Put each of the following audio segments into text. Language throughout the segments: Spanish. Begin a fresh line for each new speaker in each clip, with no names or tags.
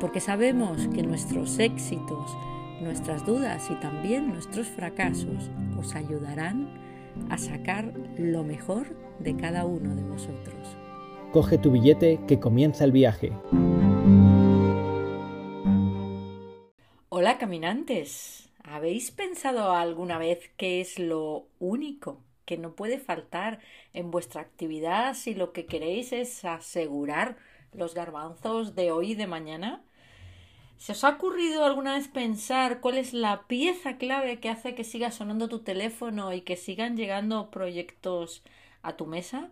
porque sabemos que nuestros éxitos, nuestras dudas y también nuestros fracasos os ayudarán a sacar lo mejor de cada uno de vosotros.
Coge tu billete que comienza el viaje.
Hola caminantes, ¿habéis pensado alguna vez qué es lo único que no puede faltar en vuestra actividad si lo que queréis es asegurar los garbanzos de hoy y de mañana? ¿Se os ha ocurrido alguna vez pensar cuál es la pieza clave que hace que siga sonando tu teléfono y que sigan llegando proyectos a tu mesa?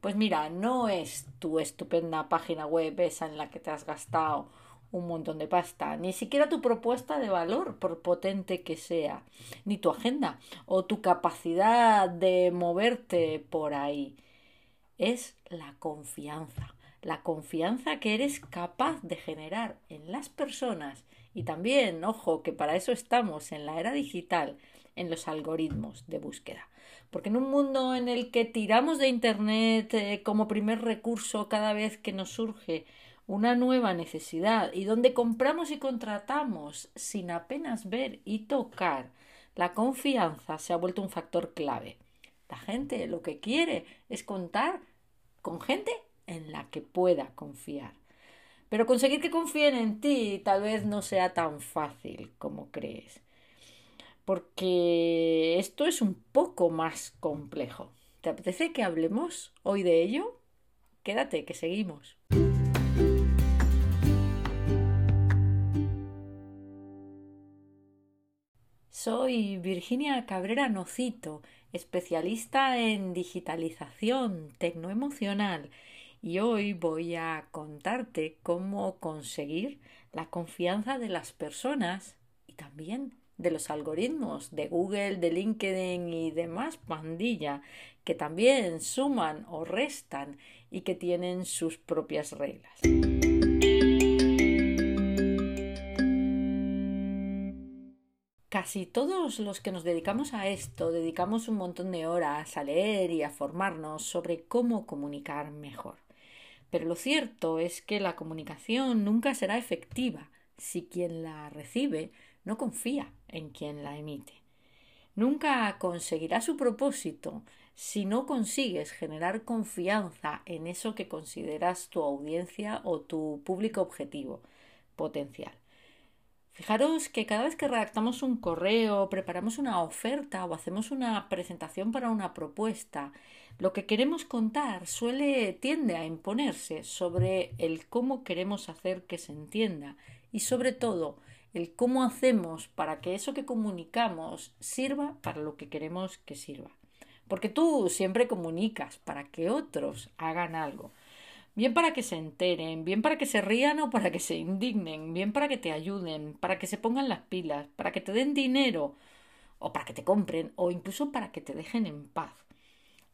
Pues mira, no es tu estupenda página web esa en la que te has gastado un montón de pasta, ni siquiera tu propuesta de valor, por potente que sea, ni tu agenda o tu capacidad de moverte por ahí. Es la confianza la confianza que eres capaz de generar en las personas y también, ojo, que para eso estamos en la era digital, en los algoritmos de búsqueda. Porque en un mundo en el que tiramos de Internet eh, como primer recurso cada vez que nos surge una nueva necesidad y donde compramos y contratamos sin apenas ver y tocar, la confianza se ha vuelto un factor clave. La gente lo que quiere es contar con gente en la que pueda confiar. Pero conseguir que confíen en ti tal vez no sea tan fácil como crees. Porque esto es un poco más complejo. ¿Te apetece que hablemos hoy de ello? Quédate, que seguimos. Soy Virginia Cabrera Nocito, especialista en digitalización tecnoemocional y hoy voy a contarte cómo conseguir la confianza de las personas y también de los algoritmos de Google, de LinkedIn y demás pandilla que también suman o restan y que tienen sus propias reglas. Casi todos los que nos dedicamos a esto dedicamos un montón de horas a leer y a formarnos sobre cómo comunicar mejor. Pero lo cierto es que la comunicación nunca será efectiva si quien la recibe no confía en quien la emite. Nunca conseguirá su propósito si no consigues generar confianza en eso que consideras tu audiencia o tu público objetivo potencial. Fijaros que cada vez que redactamos un correo, preparamos una oferta o hacemos una presentación para una propuesta, lo que queremos contar suele tiende a imponerse sobre el cómo queremos hacer que se entienda y sobre todo el cómo hacemos para que eso que comunicamos sirva para lo que queremos que sirva. Porque tú siempre comunicas para que otros hagan algo bien para que se enteren, bien para que se rían o para que se indignen, bien para que te ayuden, para que se pongan las pilas, para que te den dinero o para que te compren o incluso para que te dejen en paz.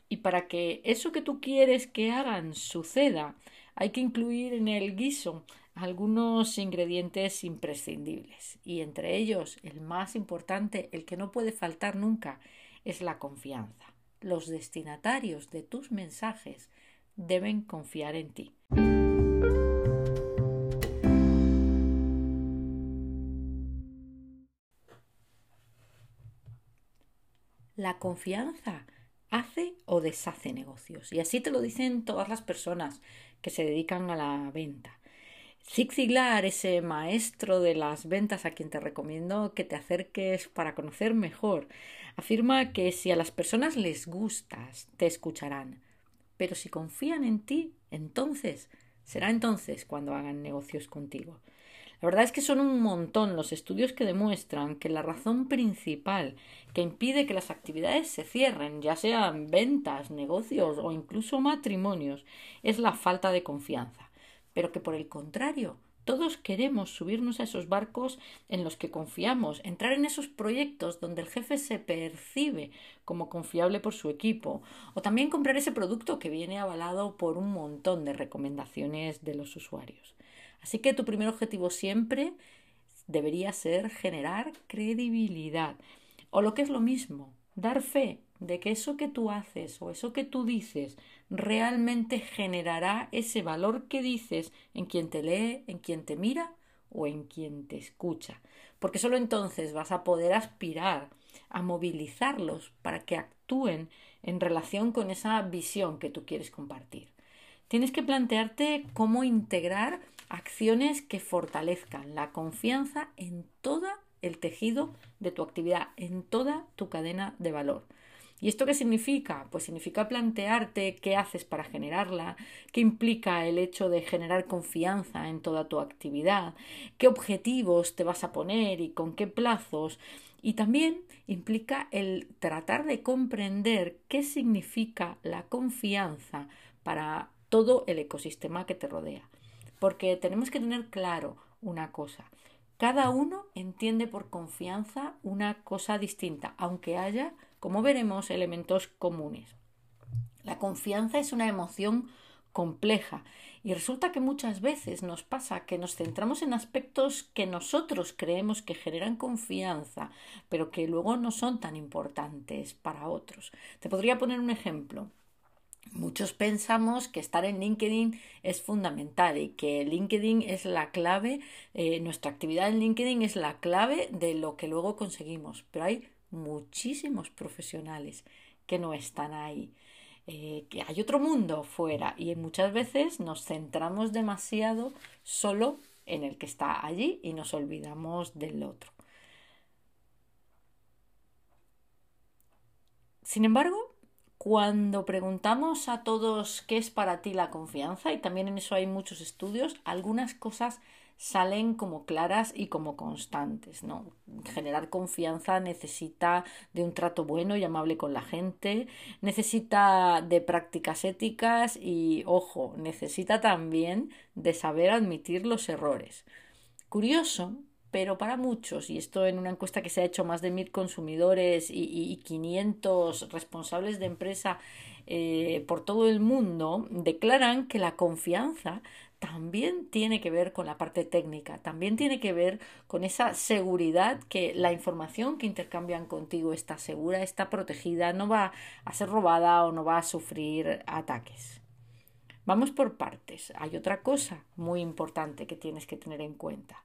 Y para que eso que tú quieres que hagan suceda, hay que incluir en el guiso algunos ingredientes imprescindibles. Y entre ellos, el más importante, el que no puede faltar nunca, es la confianza. Los destinatarios de tus mensajes deben confiar en ti. La confianza hace o deshace negocios. Y así te lo dicen todas las personas que se dedican a la venta. Zig Ziglar, ese maestro de las ventas a quien te recomiendo que te acerques para conocer mejor, afirma que si a las personas les gustas, te escucharán pero si confían en ti, entonces será entonces cuando hagan negocios contigo. La verdad es que son un montón los estudios que demuestran que la razón principal que impide que las actividades se cierren, ya sean ventas, negocios o incluso matrimonios, es la falta de confianza, pero que por el contrario Todos queremos subirnos a esos barcos en los que confiamos, entrar en esos proyectos donde el jefe se percibe como confiable por su equipo, o también comprar ese producto que viene avalado por un montón de recomendaciones de los usuarios. Así que tu primer objetivo siempre debería ser generar credibilidad, o lo que es lo mismo, dar fe de que eso que tú haces o eso que tú dices realmente generará ese valor que dices en quien te lee, en quien te mira o en quien te escucha. Porque solo entonces vas a poder aspirar a movilizarlos para que actúen en relación con esa visión que tú quieres compartir. Tienes que plantearte cómo integrar acciones que fortalezcan la confianza en todo el tejido de tu actividad, en toda tu cadena de valor. ¿Y esto qué significa? Pues significa plantearte qué haces para generarla, qué implica el hecho de generar confianza en toda tu actividad, qué objetivos te vas a poner y con qué plazos. Y también implica el tratar de comprender qué significa la confianza para todo el ecosistema que te rodea. Porque tenemos que tener claro una cosa. Cada uno entiende por confianza una cosa distinta, aunque haya como veremos, elementos comunes. La confianza es una emoción compleja y resulta que muchas veces nos pasa que nos centramos en aspectos que nosotros creemos que generan confianza, pero que luego no son tan importantes para otros. Te podría poner un ejemplo. Muchos pensamos que estar en LinkedIn es fundamental y que LinkedIn es la clave, eh, nuestra actividad en LinkedIn es la clave de lo que luego conseguimos, pero hay muchísimos profesionales que no están ahí. Eh, que hay otro mundo fuera y muchas veces nos centramos demasiado solo en el que está allí y nos olvidamos del otro. Sin embargo, cuando preguntamos a todos qué es para ti la confianza, y también en eso hay muchos estudios, algunas cosas salen como claras y como constantes, ¿no? Generar confianza necesita de un trato bueno y amable con la gente, necesita de prácticas éticas y, ojo, necesita también de saber admitir los errores. Curioso, pero para muchos, y esto en una encuesta que se ha hecho más de mil consumidores y, y 500 responsables de empresa eh, por todo el mundo, declaran que la confianza también tiene que ver con la parte técnica, también tiene que ver con esa seguridad que la información que intercambian contigo está segura, está protegida, no va a ser robada o no va a sufrir ataques. Vamos por partes. Hay otra cosa muy importante que tienes que tener en cuenta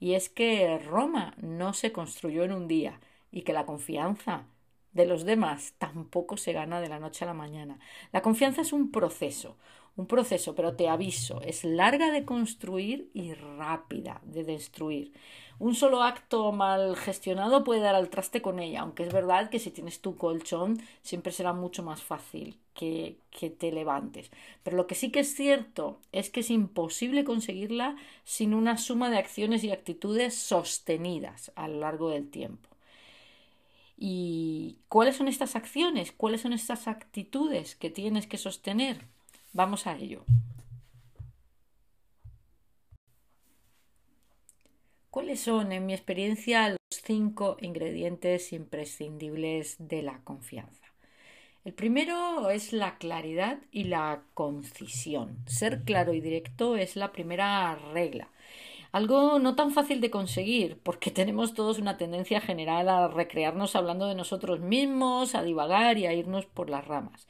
y es que Roma no se construyó en un día y que la confianza de los demás tampoco se gana de la noche a la mañana. La confianza es un proceso, un proceso, pero te aviso, es larga de construir y rápida de destruir. Un solo acto mal gestionado puede dar al traste con ella, aunque es verdad que si tienes tu colchón siempre será mucho más fácil que, que te levantes. Pero lo que sí que es cierto es que es imposible conseguirla sin una suma de acciones y actitudes sostenidas a lo largo del tiempo. ¿Y cuáles son estas acciones? ¿Cuáles son estas actitudes que tienes que sostener? Vamos a ello. ¿Cuáles son, en mi experiencia, los cinco ingredientes imprescindibles de la confianza? El primero es la claridad y la concisión. Ser claro y directo es la primera regla. Algo no tan fácil de conseguir, porque tenemos todos una tendencia general a recrearnos hablando de nosotros mismos, a divagar y a irnos por las ramas.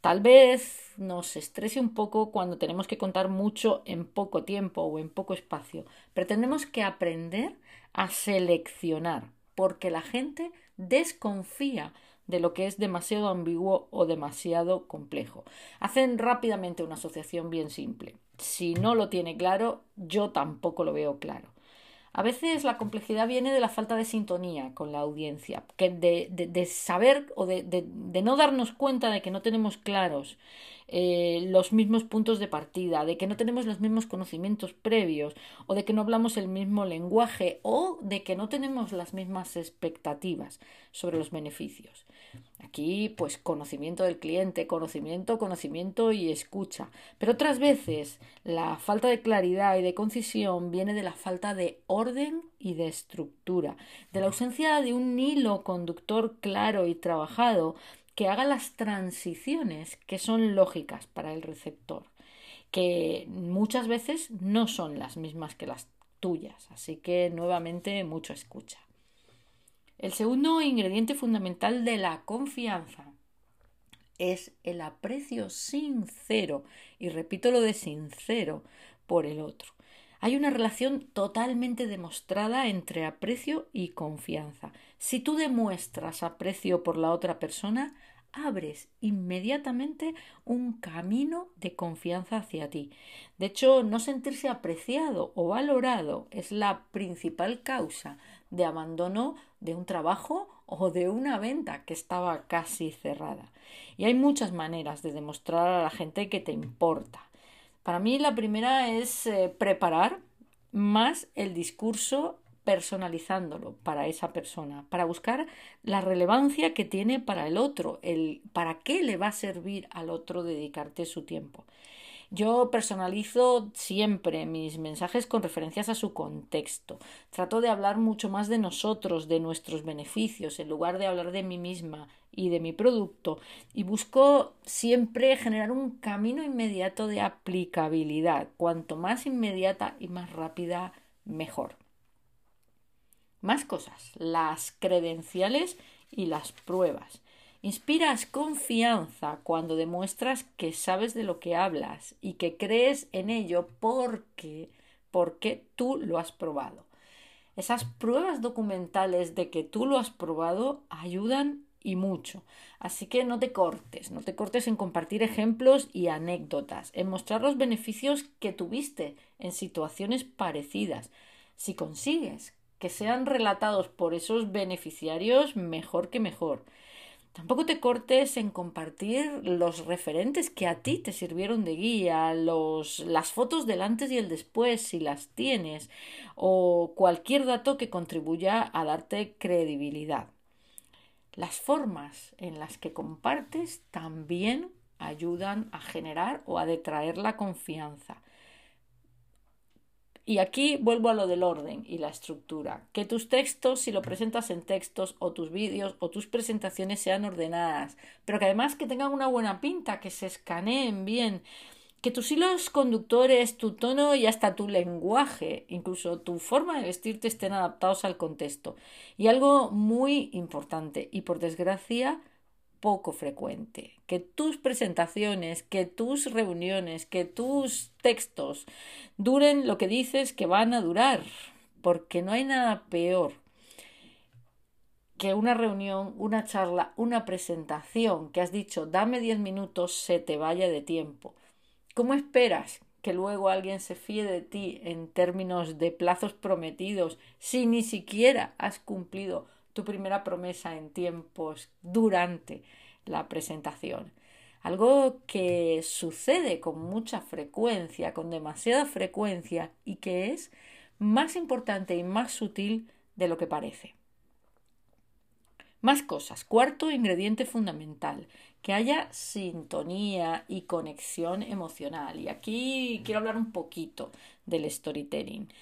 Tal vez nos estrese un poco cuando tenemos que contar mucho en poco tiempo o en poco espacio, pero tenemos que aprender a seleccionar, porque la gente desconfía de lo que es demasiado ambiguo o demasiado complejo. Hacen rápidamente una asociación bien simple. Si no lo tiene claro, yo tampoco lo veo claro. A veces la complejidad viene de la falta de sintonía con la audiencia, que de, de, saber o de, de, no darnos cuenta de que no tenemos claros eh, los mismos puntos de partida, de que no tenemos los mismos conocimientos previos, o de que no hablamos el mismo lenguaje, o de que no tenemos las mismas expectativas sobre los beneficios. Aquí, pues, conocimiento del cliente, conocimiento, conocimiento y escucha. Pero otras veces la falta de claridad y de concisión viene de la falta de orden y de estructura, de la ausencia de un hilo conductor claro y trabajado que haga las transiciones que son lógicas para el receptor, que muchas veces no son las mismas que las tuyas. Así que nuevamente mucho escucha. El segundo ingrediente fundamental de la confianza es el aprecio sincero, y repito lo de sincero, por el otro. Hay una relación totalmente demostrada entre aprecio y confianza. Si tú demuestras aprecio por la otra persona, abres inmediatamente un camino de confianza hacia ti. De hecho, no sentirse apreciado o valorado es la principal causa de abandono de un trabajo o de una venta que estaba casi cerrada. Y hay muchas maneras de demostrar a la gente que te importa. Para mí la primera es eh, preparar más el discurso personalizándolo para esa persona, para buscar la relevancia que tiene para el otro, el para qué le va a servir al otro dedicarte su tiempo. Yo personalizo siempre mis mensajes con referencias a su contexto. Trato de hablar mucho más de nosotros, de nuestros beneficios, en lugar de hablar de mí misma y de mi producto. Y busco siempre generar un camino inmediato de aplicabilidad. Cuanto más inmediata y más rápida, mejor. Más cosas, las credenciales y las pruebas. Inspiras confianza cuando demuestras que sabes de lo que hablas y que crees en ello porque porque tú lo has probado. Esas pruebas documentales de que tú lo has probado ayudan y mucho. Así que no te cortes, no te cortes en compartir ejemplos y anécdotas, en mostrar los beneficios que tuviste en situaciones parecidas. Si consigues que sean relatados por esos beneficiarios, mejor que mejor. Tampoco te cortes en compartir los referentes que a ti te sirvieron de guía, los, las fotos del antes y el después, si las tienes, o cualquier dato que contribuya a darte credibilidad. Las formas en las que compartes también ayudan a generar o a detraer la confianza. Y aquí vuelvo a lo del orden y la estructura. Que tus textos, si lo presentas en textos o tus vídeos o tus presentaciones sean ordenadas, pero que además que tengan una buena pinta, que se escaneen bien, que tus hilos conductores, tu tono y hasta tu lenguaje, incluso tu forma de vestirte estén adaptados al contexto. Y algo muy importante y por desgracia poco frecuente, que tus presentaciones, que tus reuniones, que tus textos duren lo que dices que van a durar, porque no hay nada peor que una reunión, una charla, una presentación que has dicho dame diez minutos se te vaya de tiempo. ¿Cómo esperas que luego alguien se fíe de ti en términos de plazos prometidos si ni siquiera has cumplido tu primera promesa en tiempos durante la presentación. Algo que sucede con mucha frecuencia, con demasiada frecuencia y que es más importante y más sutil de lo que parece. Más cosas. Cuarto ingrediente fundamental, que haya sintonía y conexión emocional. Y aquí quiero hablar un poquito del storytelling.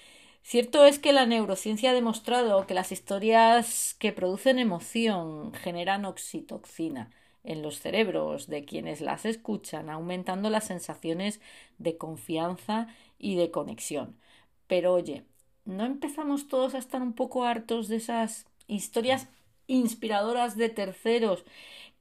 Cierto es que la neurociencia ha demostrado que las historias que producen emoción generan oxitoxina en los cerebros de quienes las escuchan, aumentando las sensaciones de confianza y de conexión. Pero oye, ¿no empezamos todos a estar un poco hartos de esas historias inspiradoras de terceros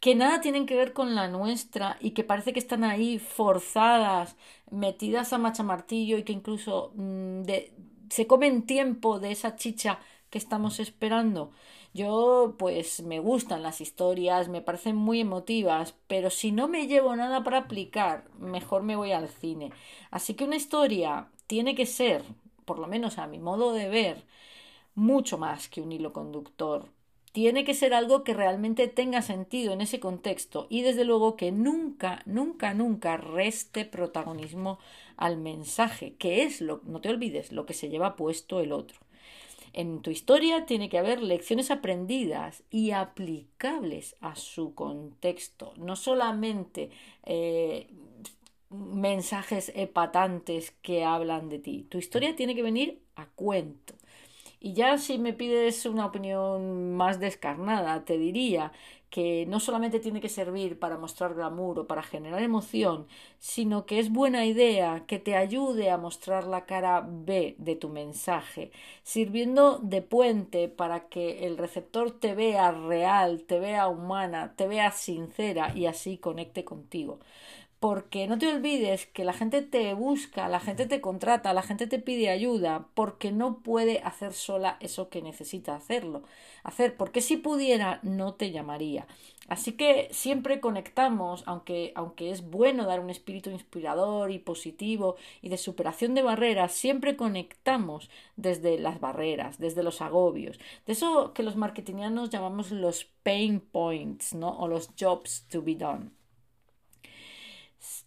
que nada tienen que ver con la nuestra y que parece que están ahí forzadas, metidas a machamartillo y que incluso mm, de, se comen tiempo de esa chicha que estamos esperando. Yo pues me gustan las historias, me parecen muy emotivas, pero si no me llevo nada para aplicar, mejor me voy al cine. Así que una historia tiene que ser, por lo menos a mi modo de ver, mucho más que un hilo conductor. Tiene que ser algo que realmente tenga sentido en ese contexto y desde luego que nunca, nunca, nunca reste protagonismo al mensaje, que es lo, no te olvides, lo que se lleva puesto el otro. En tu historia tiene que haber lecciones aprendidas y aplicables a su contexto, no solamente eh, mensajes epatantes que hablan de ti. Tu historia tiene que venir a cuento. Y ya si me pides una opinión más descarnada, te diría que no solamente tiene que servir para mostrar glamour o para generar emoción, sino que es buena idea que te ayude a mostrar la cara B de tu mensaje, sirviendo de puente para que el receptor te vea real, te vea humana, te vea sincera y así conecte contigo porque no te olvides que la gente te busca, la gente te contrata, la gente te pide ayuda, porque no puede hacer sola eso que necesita hacerlo, hacer, porque si pudiera no te llamaría. Así que siempre conectamos, aunque, aunque es bueno dar un espíritu inspirador y positivo y de superación de barreras, siempre conectamos desde las barreras, desde los agobios, de eso que los marketingianos llamamos los pain points, ¿no? O los jobs to be done.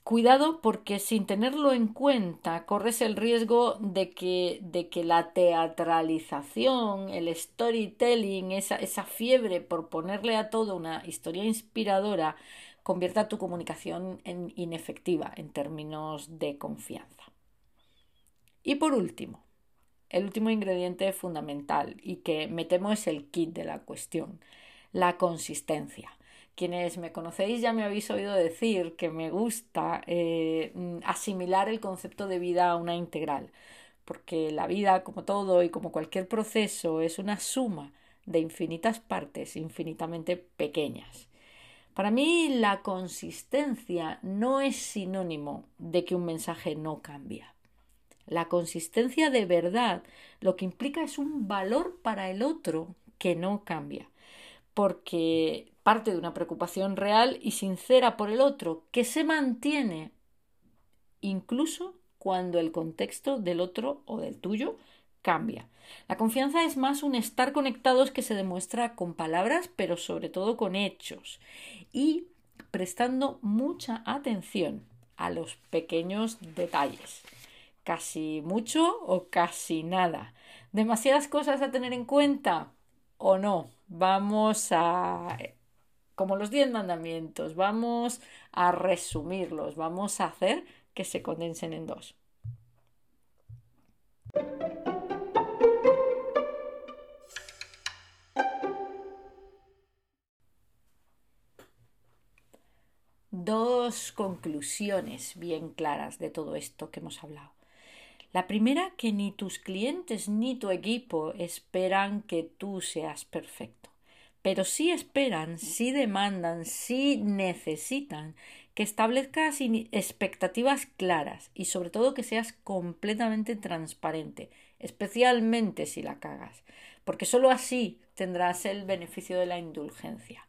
Cuidado porque sin tenerlo en cuenta corres el riesgo de que, de que la teatralización, el storytelling, esa, esa fiebre por ponerle a todo una historia inspiradora, convierta tu comunicación en inefectiva en términos de confianza. Y por último, el último ingrediente fundamental y que me temo es el kit de la cuestión, la consistencia. Quienes me conocéis ya me habéis oído decir que me gusta eh, asimilar el concepto de vida a una integral, porque la vida, como todo y como cualquier proceso, es una suma de infinitas partes infinitamente pequeñas. Para mí la consistencia no es sinónimo de que un mensaje no cambia. La consistencia de verdad lo que implica es un valor para el otro que no cambia, porque parte de una preocupación real y sincera por el otro, que se mantiene incluso cuando el contexto del otro o del tuyo cambia. La confianza es más un estar conectados que se demuestra con palabras, pero sobre todo con hechos y prestando mucha atención a los pequeños detalles. Casi mucho o casi nada. ¿Demasiadas cosas a tener en cuenta o no? Vamos a como los diez mandamientos, vamos a resumirlos, vamos a hacer que se condensen en dos. Dos conclusiones bien claras de todo esto que hemos hablado. La primera, que ni tus clientes ni tu equipo esperan que tú seas perfecto pero sí esperan, sí demandan, sí necesitan que establezcas expectativas claras y sobre todo que seas completamente transparente, especialmente si la cagas, porque sólo así tendrás el beneficio de la indulgencia.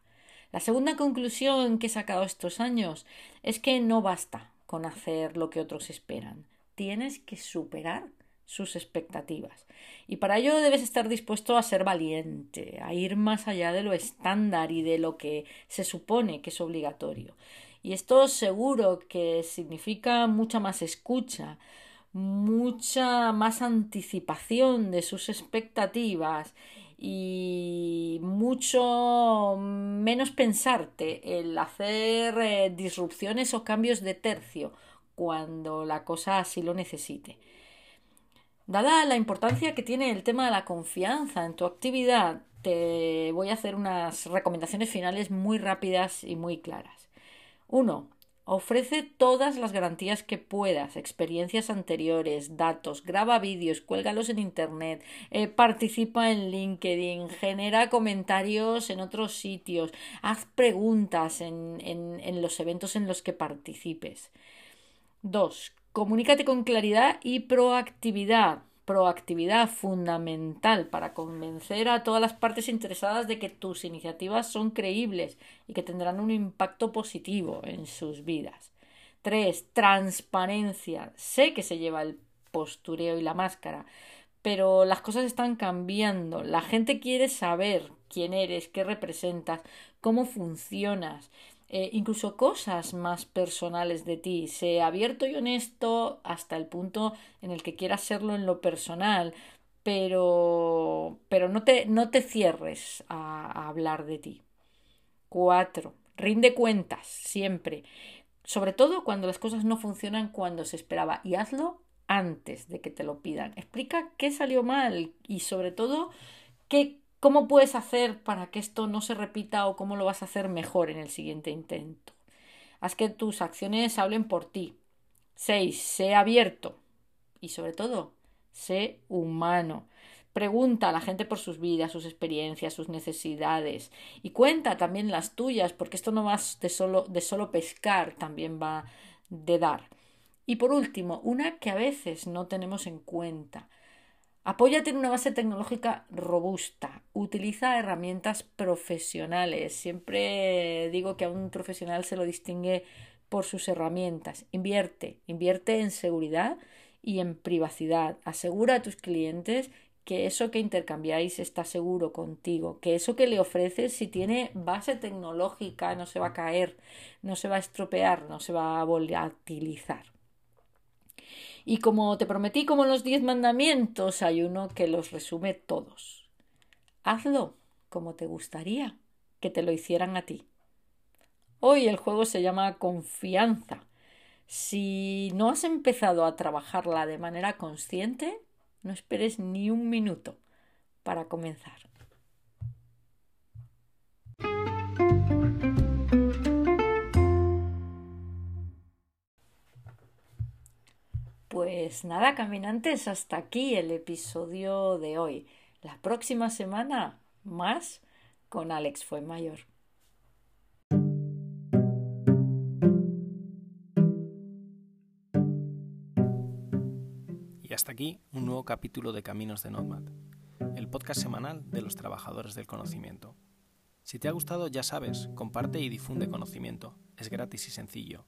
La segunda conclusión que he sacado estos años es que no basta con hacer lo que otros esperan, tienes que superar sus expectativas. Y para ello debes estar dispuesto a ser valiente, a ir más allá de lo estándar y de lo que se supone que es obligatorio. Y esto seguro que significa mucha más escucha, mucha más anticipación de sus expectativas y mucho menos pensarte el hacer eh, disrupciones o cambios de tercio cuando la cosa así lo necesite. Dada la importancia que tiene el tema de la confianza en tu actividad, te voy a hacer unas recomendaciones finales muy rápidas y muy claras. 1. Ofrece todas las garantías que puedas, experiencias anteriores, datos, graba vídeos, cuélgalos en Internet, eh, participa en LinkedIn, genera comentarios en otros sitios, haz preguntas en, en los eventos en los que participes. 2. Comunícate con claridad y proactividad. Proactividad fundamental para convencer a todas las partes interesadas de que tus iniciativas son creíbles y que tendrán un impacto positivo en sus vidas. 3. Transparencia. Sé que se lleva el postureo y la máscara, pero las cosas están cambiando. La gente quiere saber quién eres, qué representas, cómo funcionas, eh, incluso cosas más personales de ti. Sé abierto y honesto hasta el punto en el que quieras serlo en lo personal, pero, pero no, te, no te cierres a, a hablar de ti. Cuatro. Rinde cuentas siempre. Sobre todo cuando las cosas no funcionan cuando se esperaba. Y hazlo antes de que te lo pidan. Explica qué salió mal y sobre todo qué, cómo puedes hacer para que esto no se repita o cómo lo vas a hacer mejor en el siguiente intento. Haz que tus acciones hablen por ti. 6. Sé abierto. Y sobre todo, sé humano. Pregunta a la gente por sus vidas, sus experiencias, sus necesidades. Y cuenta también las tuyas, porque esto no va de solo, de solo pescar, también va de dar. Y por último, una que a veces no tenemos en cuenta. Apóyate en una base tecnológica robusta. Utiliza herramientas profesionales. Siempre digo que a un profesional se lo distingue por sus herramientas. Invierte, invierte en seguridad y en privacidad. Asegura a tus clientes que eso que intercambiáis está seguro contigo, que eso que le ofreces si tiene base tecnológica no se va a caer, no se va a estropear, no se va a volatilizar. Y como te prometí, como los diez mandamientos, hay uno que los resume todos. Hazlo como te gustaría que te lo hicieran a ti. Hoy el juego se llama confianza. Si no has empezado a trabajarla de manera consciente, no esperes ni un minuto para comenzar. Pues nada, caminantes, hasta aquí el episodio de hoy. La próxima semana, más con Alex Fuenmayor.
Y hasta aquí un nuevo capítulo de Caminos de Nomad, el podcast semanal de los trabajadores del conocimiento. Si te ha gustado, ya sabes, comparte y difunde conocimiento. Es gratis y sencillo.